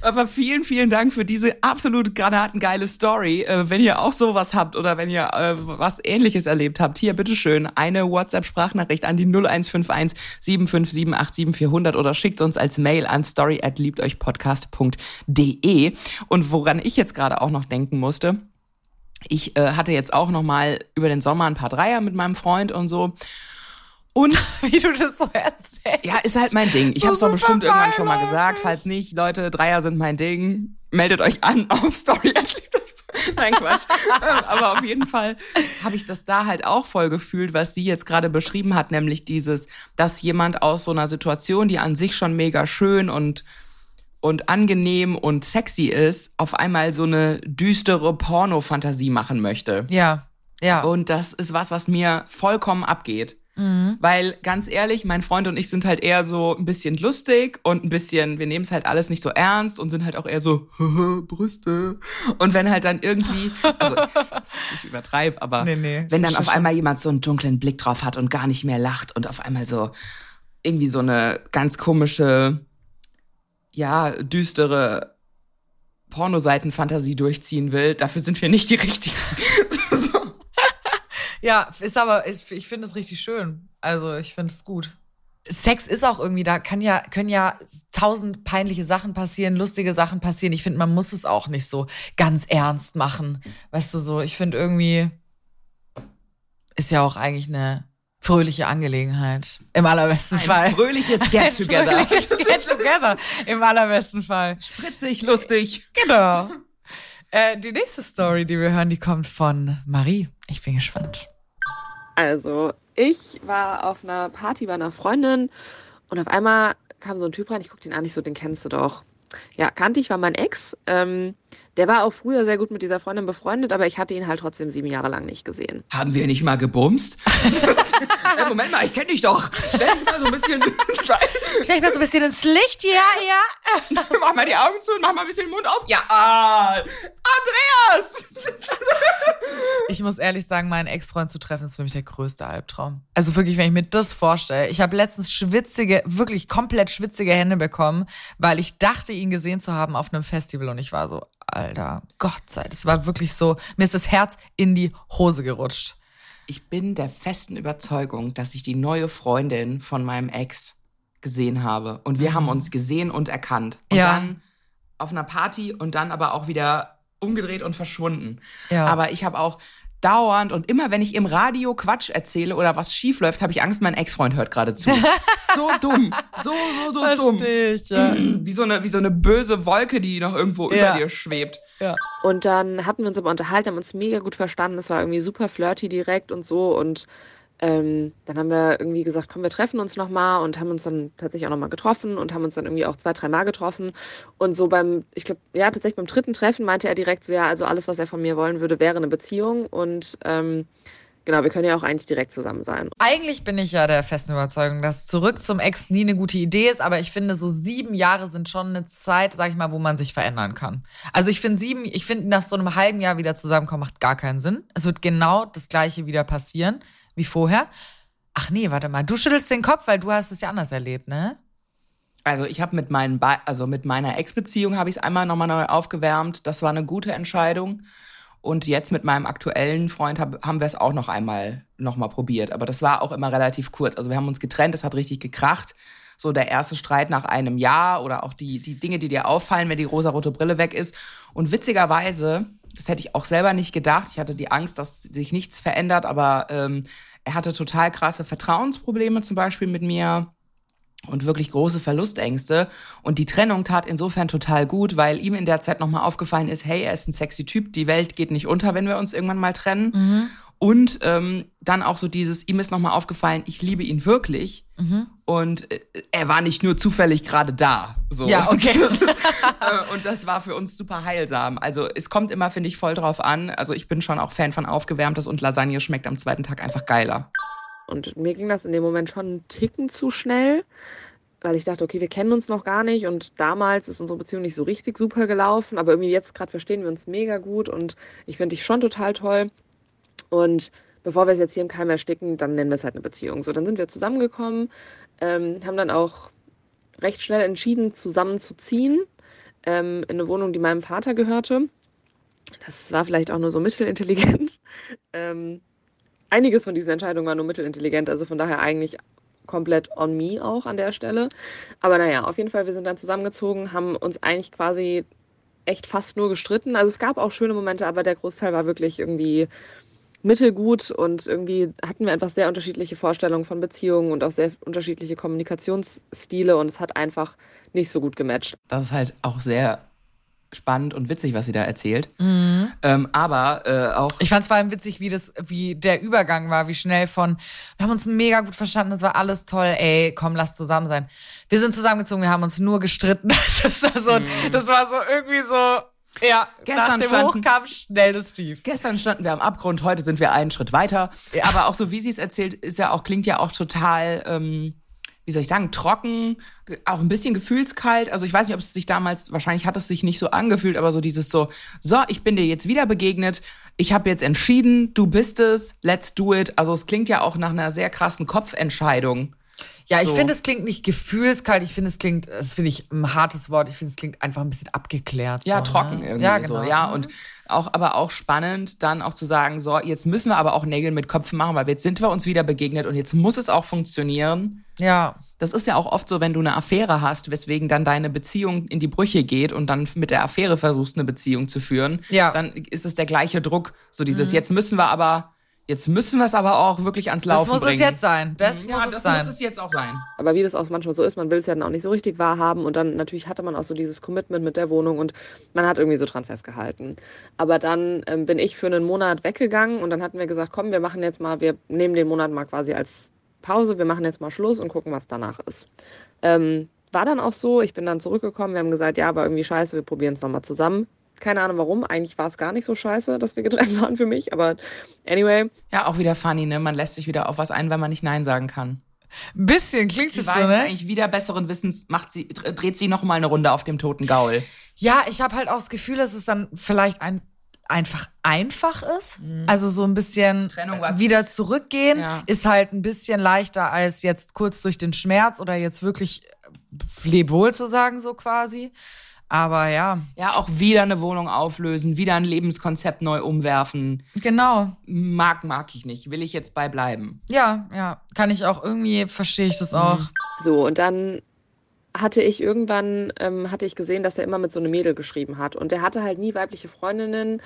aber vielen, vielen Dank für diese absolut granatengeile Story. Äh, wenn ihr auch sowas habt oder wenn ihr äh, was ähnliches erlebt habt, hier bitteschön eine WhatsApp-Sprachnachricht an die 0151 75787 400 oder schickt uns als Mail an story at liebteuchpodcast.de. Und woran ich jetzt gerade auch noch denken musste, ich äh, hatte jetzt auch noch mal über den Sommer ein paar Dreier mit meinem Freund und so. Und Wie du das so erzählst. ja, ist halt mein Ding. Ich So habe es doch bestimmt irgendwann schon mal gesagt. Falls nicht, Leute, Dreier sind mein Ding. Meldet euch an auf Story. Nein, Quatsch. Ähm, Aber auf jeden Fall habe ich das da halt auch voll gefühlt, was sie jetzt gerade beschrieben hat, nämlich dieses, dass jemand aus so einer Situation, die an sich schon mega schön und und angenehm und sexy ist, auf einmal so eine düstere Porno-Fantasie machen möchte. Ja, ja. Und das ist was, was mir vollkommen abgeht. Weil ganz ehrlich, mein Freund und ich sind halt eher so ein bisschen lustig und ein bisschen, wir nehmen es halt alles nicht so ernst und sind halt auch eher so Brüste. Und wenn halt dann irgendwie, also ich übertreibe, aber Nee, nee, wenn dann auf einmal jemand so einen dunklen Blick drauf hat und gar nicht mehr lacht und auf einmal so irgendwie so eine ganz komische, ja, düstere Pornoseitenfantasie durchziehen will, dafür sind wir nicht die richtigen. Ja, ist aber, ist, ich finde es richtig schön. Also, ich finde es gut. Sex ist auch irgendwie, da kann ja, können ja tausend peinliche Sachen passieren, lustige Sachen passieren. Ich finde, man muss es auch nicht so ganz ernst machen. Weißt du so, ich finde irgendwie, ist ja auch eigentlich eine fröhliche Angelegenheit. Im allerbesten Ein Fall. fröhliches Get-Together. Ein fröhliches Get-Together. Im allerbesten Fall. Spritzig, lustig. Genau. Äh, die nächste Story, die wir hören, die kommt von Marie. Ich bin gespannt. Also, ich war auf einer Party bei einer Freundin und auf einmal kam so ein Typ rein, ich guck den an, ich so, den kennst du doch. Ja, kannte ich, war mein Ex. Ähm, der war auch früher sehr gut mit dieser Freundin befreundet, aber ich hatte ihn halt trotzdem sieben Jahre lang nicht gesehen. Haben wir nicht mal gebumst? ja, Moment mal, ich kenne dich doch. Stell dich mal so ein bisschen. Stell ich mal so ein bisschen ins Licht, ja, ja. mach mal die Augen zu und mach mal ein bisschen den Mund auf. Ja, ah! Ich muss ehrlich sagen, meinen Ex-Freund zu treffen, ist für mich der größte Albtraum. Also wirklich, wenn ich mir das vorstelle. Ich habe letztens schwitzige, wirklich komplett schwitzige Hände bekommen, weil ich dachte, ihn gesehen zu haben auf einem Festival und ich war so, Alter, Gott sei Dank. Es war wirklich so, mir ist das Herz in die Hose gerutscht. Ich bin der festen Überzeugung, dass ich die neue Freundin von meinem Ex gesehen habe. Und wir haben uns gesehen und erkannt. Und Ja. dann auf einer Party und dann aber auch wieder umgedreht und verschwunden. Ja. Aber ich habe auch dauernd und immer, wenn ich im Radio Quatsch erzähle oder was schief läuft, habe ich Angst, mein Ex-Freund hört gerade zu. so dumm. So, so, so dumm. Verstehe ich, ja. Wie so, eine, wie so eine böse Wolke, die noch irgendwo Ja. über dir schwebt. Und dann hatten wir uns aber unterhalten, haben uns mega gut verstanden. Es war irgendwie super flirty direkt und so. Und ähm, dann haben wir irgendwie gesagt, komm, wir treffen uns nochmal und haben uns dann tatsächlich auch nochmal getroffen und haben uns dann irgendwie auch zwei, drei Mal getroffen. Und so beim, ich glaube, ja, tatsächlich beim dritten Treffen meinte er direkt so, ja, also alles, was er von mir wollen würde, wäre eine Beziehung. Und ähm, genau, wir können ja auch eigentlich direkt zusammen sein. Eigentlich bin ich ja der festen Überzeugung, dass zurück zum Ex nie eine gute Idee ist, aber ich finde, so sieben Jahre sind schon eine Zeit, sag ich mal, wo man sich verändern kann. Also ich finde sieben, ich finde, nach so einem halben Jahr wieder zusammenkommen macht gar keinen Sinn. Es wird genau das Gleiche wieder passieren wie vorher. Ach nee, warte mal, du schüttelst den Kopf, weil du hast es ja anders erlebt, ne? Also ich habe mit meinen, Be also mit meiner Ex-Beziehung habe ich es einmal nochmal neu aufgewärmt. Das war eine gute Entscheidung. Und jetzt mit meinem aktuellen Freund hab, haben wir es auch noch einmal nochmal probiert. Aber das war auch immer relativ kurz. Also wir haben uns getrennt, es hat richtig gekracht. So der erste Streit nach einem Jahr oder auch die, die Dinge, die dir auffallen, wenn die rosarote Brille weg ist. Und witzigerweise, das hätte ich auch selber nicht gedacht. Ich hatte die Angst, dass sich nichts verändert, aber ähm, er hatte total krasse Vertrauensprobleme zum Beispiel mit mir und wirklich große Verlustängste. Und die Trennung tat insofern total gut, weil ihm in der Zeit nochmal aufgefallen ist, hey, er ist ein sexy Typ, die Welt geht nicht unter, wenn wir uns irgendwann mal trennen. Und ähm, dann auch so dieses, ihm ist nochmal aufgefallen, ich liebe ihn wirklich. Und äh, er war nicht nur zufällig gerade da. So. Ja, okay. Äh, und das war für uns super heilsam. Also es kommt immer, finde ich, voll drauf an. Also ich bin schon auch Fan von Aufgewärmtes und Lasagne schmeckt am zweiten Tag einfach geiler. Und mir ging das in dem Moment schon einen Ticken zu schnell, weil ich dachte, okay, wir kennen uns noch gar nicht und damals ist unsere Beziehung nicht so richtig super gelaufen, aber irgendwie jetzt gerade verstehen wir uns mega gut und ich finde dich schon total toll. Und bevor wir es jetzt hier im Keim ersticken, dann nennen wir es halt eine Beziehung. So, dann sind wir zusammengekommen, ähm, haben dann auch recht schnell entschieden, zusammenzuziehen ähm, in eine Wohnung, die meinem Vater gehörte. Das war vielleicht auch nur so mittelintelligent. Ähm, einiges von diesen Entscheidungen war nur mittelintelligent, also von daher eigentlich komplett on me auch an der Stelle. Aber naja, auf jeden Fall, wir sind dann zusammengezogen, haben uns eigentlich quasi echt fast nur gestritten. Also es gab auch schöne Momente, aber der Großteil war wirklich irgendwie mittelgut und irgendwie hatten wir einfach sehr unterschiedliche Vorstellungen von Beziehungen und auch sehr unterschiedliche Kommunikationsstile und es hat einfach nicht so gut gematcht. Das ist halt auch sehr spannend und witzig, was sie da erzählt. Ähm, aber äh, auch Ich fand es vor allem witzig, wie das, wie der Übergang war, wie schnell von, wir haben uns mega gut verstanden, es war alles toll, ey, komm, lass zusammen sein. Wir sind zusammengezogen, wir haben uns nur gestritten. Das war so, das war so irgendwie so, ja, Gestern nach standen- kam schnell das Tief. Gestern standen wir am Abgrund, heute sind wir einen Schritt weiter. Ja. Aber auch so, wie sie es erzählt, ist ja auch, klingt ja auch total, ähm, wie soll ich sagen, trocken, auch ein bisschen gefühlskalt. Also ich weiß nicht, ob es sich damals, wahrscheinlich hat es sich nicht so angefühlt, aber so dieses so, so, ich bin dir jetzt wieder begegnet, ich habe jetzt entschieden, du bist es, let's do it. Also es klingt ja auch nach einer sehr krassen Kopfentscheidung. Ja, ich So. finde, es klingt nicht gefühlskalt. Ich finde, es klingt, das finde ich ein hartes Wort. Ich finde, es klingt einfach ein bisschen abgeklärt. Ja, so, trocken ne? irgendwie Ja, genau. so. Ja, und auch, aber auch spannend, dann auch zu sagen, so, jetzt müssen wir aber auch Nägel mit Köpfen machen, weil jetzt sind wir uns wieder begegnet und jetzt muss es auch funktionieren. Ja, Das ist ja auch oft so, wenn du eine Affäre hast, weswegen dann deine Beziehung in die Brüche geht und dann mit der Affäre versuchst, eine Beziehung zu führen, Ja. dann ist es der gleiche Druck. So dieses, jetzt müssen wir aber, jetzt müssen wir es aber auch wirklich ans Laufen das muss bringen. es jetzt sein. Das ja, muss es das sein. muss es jetzt auch sein. Aber wie das auch manchmal so ist, man will es ja dann auch nicht so richtig wahrhaben und dann natürlich hatte man auch so dieses Commitment mit der Wohnung und man hat irgendwie so dran festgehalten. Aber dann ähm, bin ich für einen Monat weggegangen und dann hatten wir gesagt, komm, wir machen jetzt mal, wir nehmen den Monat mal quasi als Pause, wir machen jetzt mal Schluss und gucken, was danach ist. Ähm, war dann auch so, ich bin dann zurückgekommen, wir haben gesagt, ja, aber irgendwie scheiße, wir probieren es nochmal zusammen. Keine Ahnung warum, eigentlich war es gar nicht so scheiße, dass wir getrennt waren für mich, aber anyway, Ja, auch wieder funny, ne? Man lässt sich wieder auf was ein, weil man nicht Nein sagen kann. Ein bisschen klingt es so, ne? eigentlich wieder besseren Wissens, macht sie, dreht sie noch mal eine Runde auf dem toten Gaul. Ja, ich habe halt auch das Gefühl, dass es dann vielleicht ein einfach einfach ist. Also so ein bisschen wieder zurückgehen Ja. ist halt ein bisschen leichter als jetzt kurz durch den Schmerz oder jetzt wirklich äh, leb wohl zu sagen so quasi. Aber ja, Ja, auch wieder eine Wohnung auflösen, wieder ein Lebenskonzept neu umwerfen. genau. Mag, mag ich nicht. Will ich jetzt bei bleiben. Ja, ja, kann ich auch irgendwie verstehe ich das auch. So, und dann hatte ich irgendwann, ähm, hatte ich gesehen, dass er immer mit so einem Mädel geschrieben hat. Und der hatte halt nie weibliche Freundinnen,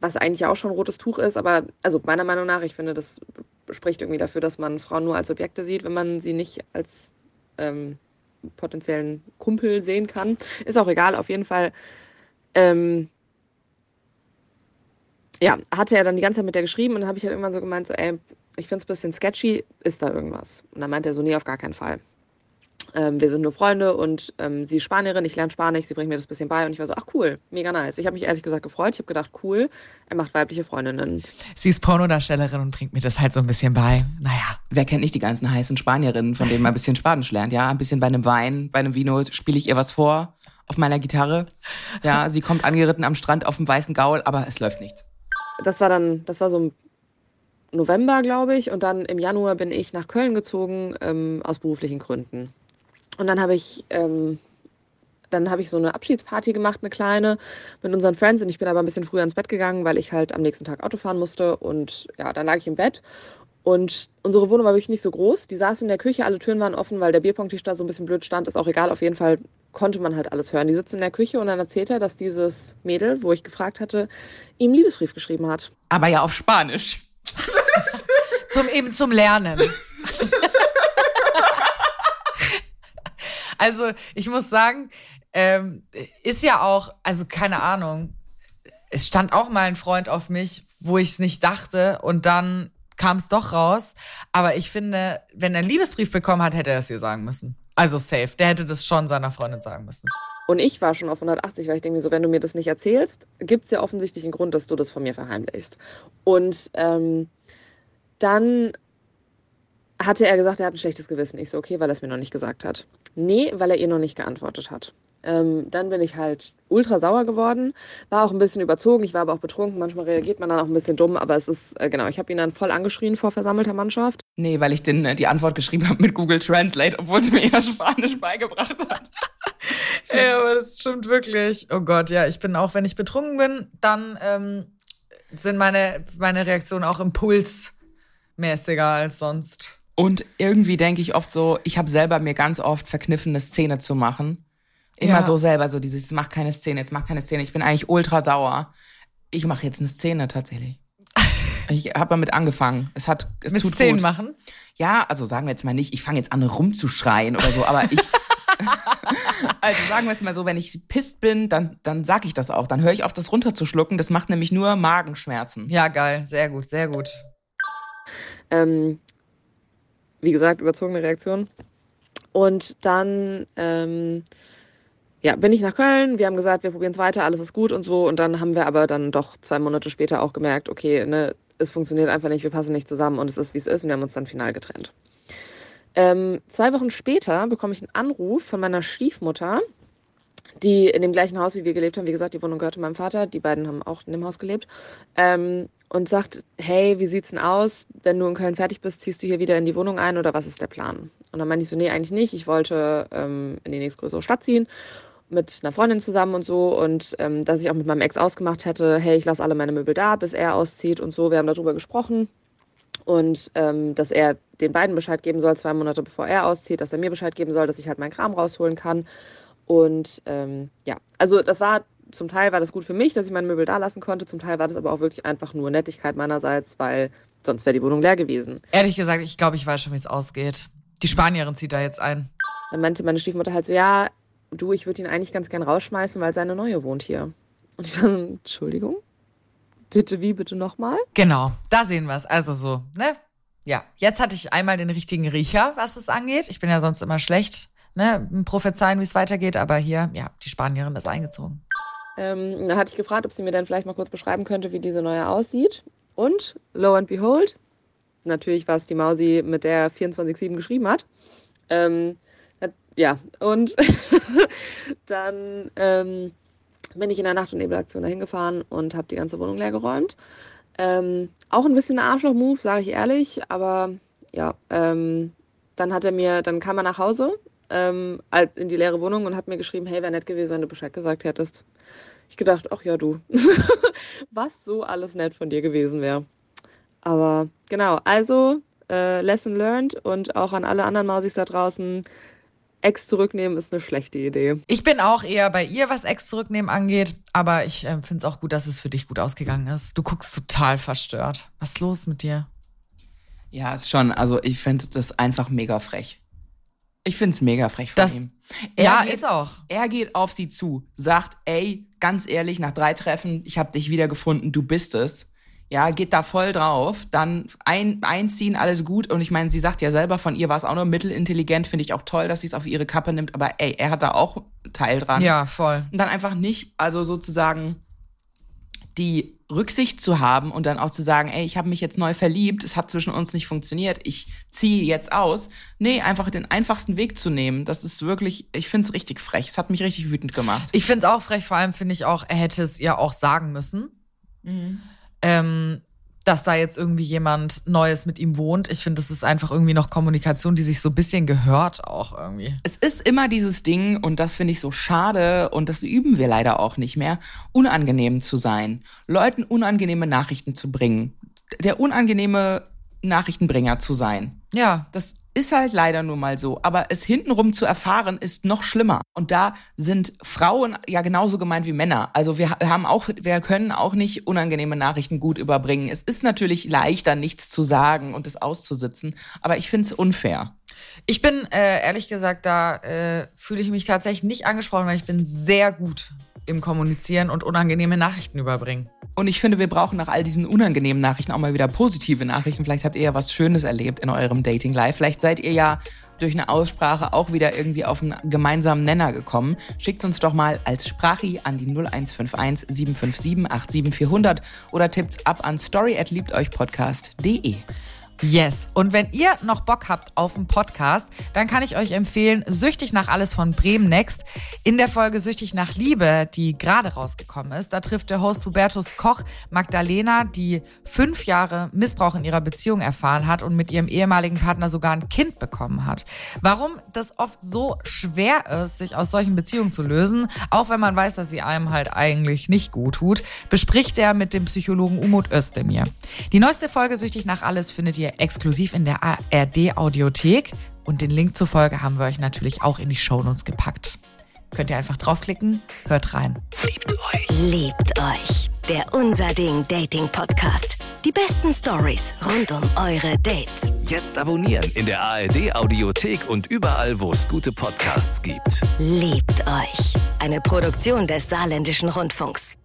was eigentlich auch schon ein rotes Tuch ist. Aber, also meiner Meinung nach, ich finde, das spricht irgendwie dafür, dass man Frauen nur als Objekte sieht, wenn man sie nicht als ähm, potenziellen Kumpel sehen kann. Ist auch egal, auf jeden Fall. Ähm, ja, hatte er dann die ganze Zeit mit der geschrieben und dann habe ich halt irgendwann so gemeint, so, ey, ich finde es ein bisschen sketchy, ist da irgendwas? Und dann meinte er so, nee, auf gar keinen Fall. Ähm, wir sind nur Freunde und ähm, sie ist Spanierin, ich lerne Spanisch, sie bringt mir das bisschen bei und ich war so, ach cool, mega nice. Ich habe mich ehrlich gesagt gefreut, ich habe gedacht, cool, er macht weibliche Freundinnen. Sie ist Pornodarstellerin und bringt mir das halt so ein bisschen bei. Naja. Wer kennt nicht die ganzen heißen Spanierinnen, von denen man ein bisschen Spanisch lernt? Ja, ein bisschen bei einem Wein, bei einem Vino spiele ich ihr was vor auf meiner Gitarre. Ja, sie kommt angeritten am Strand auf dem weißen Gaul, aber es läuft nichts. Das war dann, das war so im November, glaube ich, und dann im Januar bin ich nach Köln gezogen ähm, aus beruflichen Gründen. Und dann habe ich ähm, dann habe ich so eine Abschiedsparty gemacht, eine kleine, mit unseren Friends. Und ich bin aber ein bisschen früher ins Bett gegangen, weil ich halt am nächsten Tag Auto fahren musste. Und ja, dann lag ich im Bett. Und unsere Wohnung war wirklich nicht so groß. Die saß in der Küche, alle Türen waren offen, weil der Bierpongtisch da so ein bisschen blöd stand. Ist auch egal, auf jeden Fall konnte man halt alles hören. Die sitzt in der Küche und dann erzählt er, dass dieses Mädel, wo ich gefragt hatte, ihm einen Liebesbrief geschrieben hat. Aber ja auf Spanisch. Zum, eben zum Lernen. Also, ich muss sagen, ähm, ist ja auch, also keine Ahnung, es stand auch mal ein Freund auf mich, wo ich es nicht dachte und dann kam es doch raus. Aber ich finde, wenn er einen Liebesbrief bekommen hat, hätte er es ihr sagen müssen. Also safe. Der hätte das schon seiner Freundin sagen müssen. Und ich war schon auf 180, weil ich denke mir so, wenn du mir das nicht erzählst, gibt es ja offensichtlich einen Grund, dass du das von mir verheimlichst. Und ähm, dann hatte er gesagt, er hat ein schlechtes Gewissen. Ich so, okay, weil er es mir noch nicht gesagt hat. Nee, weil er ihr noch nicht geantwortet hat. Ähm, dann bin ich halt ultra sauer geworden, war auch ein bisschen überzogen, ich war aber auch betrunken, manchmal reagiert man dann auch ein bisschen dumm, aber es ist, äh, genau, ich habe ihn dann voll angeschrien vor versammelter Mannschaft. Nee, weil ich den, äh, die Antwort geschrieben habe mit Google Translate, obwohl sie mir ja Spanisch beigebracht hat. Ja, aber das stimmt wirklich. Oh Gott, ja, ich bin auch, wenn ich betrunken bin, dann ähm, sind meine, meine Reaktionen auch impulsmäßiger als sonst. Und irgendwie denke ich oft so, ich habe selber mir ganz oft verkniffen, eine Szene zu machen. Immer Ja. so selber, so dieses, mach keine Szene, jetzt mach keine Szene. Ich bin eigentlich ultra sauer. Ich mache jetzt eine Szene tatsächlich. Ich habe damit angefangen. Es hat, es Mit tut Szenen gut. machen. Ja, also sagen wir jetzt mal nicht, ich fange jetzt an rumzuschreien oder so, aber ich. also sagen wir es mal so, wenn ich pisst bin, dann, dann sag ich das auch. Dann höre ich auf, das runterzuschlucken. Das macht nämlich nur Magenschmerzen. Ja, geil. Sehr gut, sehr gut. Ähm, wie gesagt, überzogene Reaktion. Und dann ähm, ja, bin ich nach Köln. Wir haben gesagt, wir probieren es weiter, alles ist gut und so. Und dann haben wir aber dann doch zwei Monate später auch gemerkt, okay, ne, es funktioniert einfach nicht, wir passen nicht zusammen und es ist, wie es ist. Und wir haben uns dann final getrennt. Ähm, zwei Wochen später bekomme ich einen Anruf von meiner Stiefmutter, die in dem gleichen Haus, wie wir gelebt haben, wie gesagt, die Wohnung gehörte meinem Vater, die beiden haben auch in dem Haus gelebt, ähm, und sagt, hey, wie sieht's denn aus? Wenn du in Köln fertig bist, ziehst du hier wieder in die Wohnung ein oder was ist der Plan? Und dann meinte ich so, nee, eigentlich nicht. Ich wollte ähm, in die nächstgrößere Stadt ziehen mit einer Freundin zusammen und so und ähm, dass ich auch mit meinem Ex ausgemacht hätte, hey, ich lasse alle meine Möbel da, bis er auszieht und so. Wir haben darüber gesprochen und ähm, dass er den beiden Bescheid geben soll, zwei Monate bevor er auszieht, dass er mir Bescheid geben soll, dass ich halt meinen Kram rausholen kann. Und ähm, ja, also das war zum Teil war das gut für mich, dass ich meine Möbel da lassen konnte, zum Teil war das aber auch wirklich einfach nur Nettigkeit meinerseits, weil sonst wäre die Wohnung leer gewesen. Ehrlich gesagt, ich glaube, ich weiß schon, wie es ausgeht. Die Spanierin zieht da jetzt ein. Dann meinte meine Stiefmutter halt so, ja, du, ich würde ihn eigentlich ganz gern rausschmeißen, weil seine Neue wohnt hier. Und ich war so, Entschuldigung? Bitte wie, bitte nochmal? Genau, da sehen wir es. Also so, ne? Ja, jetzt hatte ich einmal den richtigen Riecher, was es angeht. Ich bin ja sonst immer schlecht, ne? Prophezeien, wie es weitergeht, aber hier, ja, die Spanierin ist eingezogen. Ähm, dann hatte ich gefragt, ob sie mir dann vielleicht mal kurz beschreiben könnte, wie diese neue aussieht. Und lo and behold, natürlich war es die Mausi, mit der 24-7 geschrieben hat. Ähm, ja, und dann ähm, bin ich in der Nacht- und Nebelaktion dahin gefahren und habe die ganze Wohnung leer geräumt. Ähm, auch ein bisschen Arschloch-Move, sage ich ehrlich, aber ja, ähm, dann hat er mir, dann kam er nach Hause ähm, in die leere Wohnung und hat mir geschrieben, hey, wäre nett gewesen, wenn du Bescheid gesagt hättest. Ich gedacht, ach ja, du, was so alles nett von dir gewesen wäre. Aber genau, also äh, Lesson learned und auch an alle anderen Mausis da draußen, Ex zurücknehmen ist eine schlechte Idee. Ich bin auch eher bei ihr, was Ex zurücknehmen angeht, aber ich äh, finde es auch gut, dass es für dich gut ausgegangen ist. Du guckst total verstört. Was ist los mit dir? Ja, ist schon, also ich finde das einfach mega frech. Ich finde es mega frech von das, ihm. Er ja, geht, ist auch. Er geht auf sie zu, sagt, ey, ganz ehrlich, nach drei Treffen, ich habe dich wiedergefunden, du bist es ja, geht da voll drauf, dann ein, einziehen, alles gut. Und ich meine, sie sagt ja selber, von ihr war es auch nur mittelintelligent, finde ich auch toll, dass sie es auf ihre Kappe nimmt, aber ey, er hat da auch Teil dran. Ja, voll. Und dann einfach nicht, also sozusagen die Rücksicht zu haben und dann auch zu sagen, ey, ich habe mich jetzt neu verliebt, es hat zwischen uns nicht funktioniert, ich ziehe jetzt aus. Nee, einfach den einfachsten Weg zu nehmen, das ist wirklich, ich finde es richtig frech. Es hat mich richtig wütend gemacht. Ich finde es auch frech, vor allem finde ich auch, er hätte es ihr auch sagen müssen. Mhm ähm, dass da jetzt irgendwie jemand Neues mit ihm wohnt. Ich finde, das ist einfach irgendwie noch Kommunikation, die sich so ein bisschen gehört auch irgendwie. Es ist immer dieses Ding, und das finde ich so schade, und das üben wir leider auch nicht mehr, unangenehm zu sein, Leuten unangenehme Nachrichten zu bringen. Der unangenehme Nachrichtenbringer zu sein. Ja. Das ist halt leider nur mal so. Aber es hintenrum zu erfahren, ist noch schlimmer. Und da sind Frauen ja genauso gemeint wie Männer. Also wir haben auch, wir können auch nicht unangenehme Nachrichten gut überbringen. Es ist natürlich leichter, nichts zu sagen und es auszusitzen. Aber ich finde es unfair. Ich bin, äh, ehrlich gesagt, da äh, fühle ich mich tatsächlich nicht angesprochen, weil ich bin sehr gut im Kommunizieren und unangenehme Nachrichten überbringen. Und ich finde, wir brauchen nach all diesen unangenehmen Nachrichten auch mal wieder positive Nachrichten. Vielleicht habt ihr ja was Schönes erlebt in eurem Dating Life. Vielleicht seid ihr ja durch eine Aussprache auch wieder irgendwie auf einen gemeinsamen Nenner gekommen. Schickt uns doch mal als Sprachi an die 0151 757 87400 oder tippt ab an story at liebteuchpodcast.de. Yes. Und wenn ihr noch Bock habt auf einen Podcast, dann kann ich euch empfehlen, Süchtig nach alles von Bremen Next. In der Folge Süchtig nach Liebe, die gerade rausgekommen ist, da trifft der Host Hubertus Koch Magdalena, die fünf Jahre Missbrauch in ihrer Beziehung erfahren hat und mit ihrem ehemaligen Partner sogar ein Kind bekommen hat. Warum das oft so schwer ist, sich aus solchen Beziehungen zu lösen, auch wenn man weiß, dass sie einem halt eigentlich nicht gut tut, bespricht er mit dem Psychologen Umut Özdemir. Die neueste Folge Süchtig nach alles findet ihr exklusiv in der ARD Audiothek und den Link zur Folge haben wir euch natürlich auch in die Shownotes gepackt. Könnt ihr einfach draufklicken, hört rein. Liebt euch. Liebt euch. Der Unser Ding Dating Podcast. Die besten Stories rund um eure Dates. Jetzt abonnieren in der ARD Audiothek und überall, wo es gute Podcasts gibt. Liebt euch. Eine Produktion des Saarländischen Rundfunks.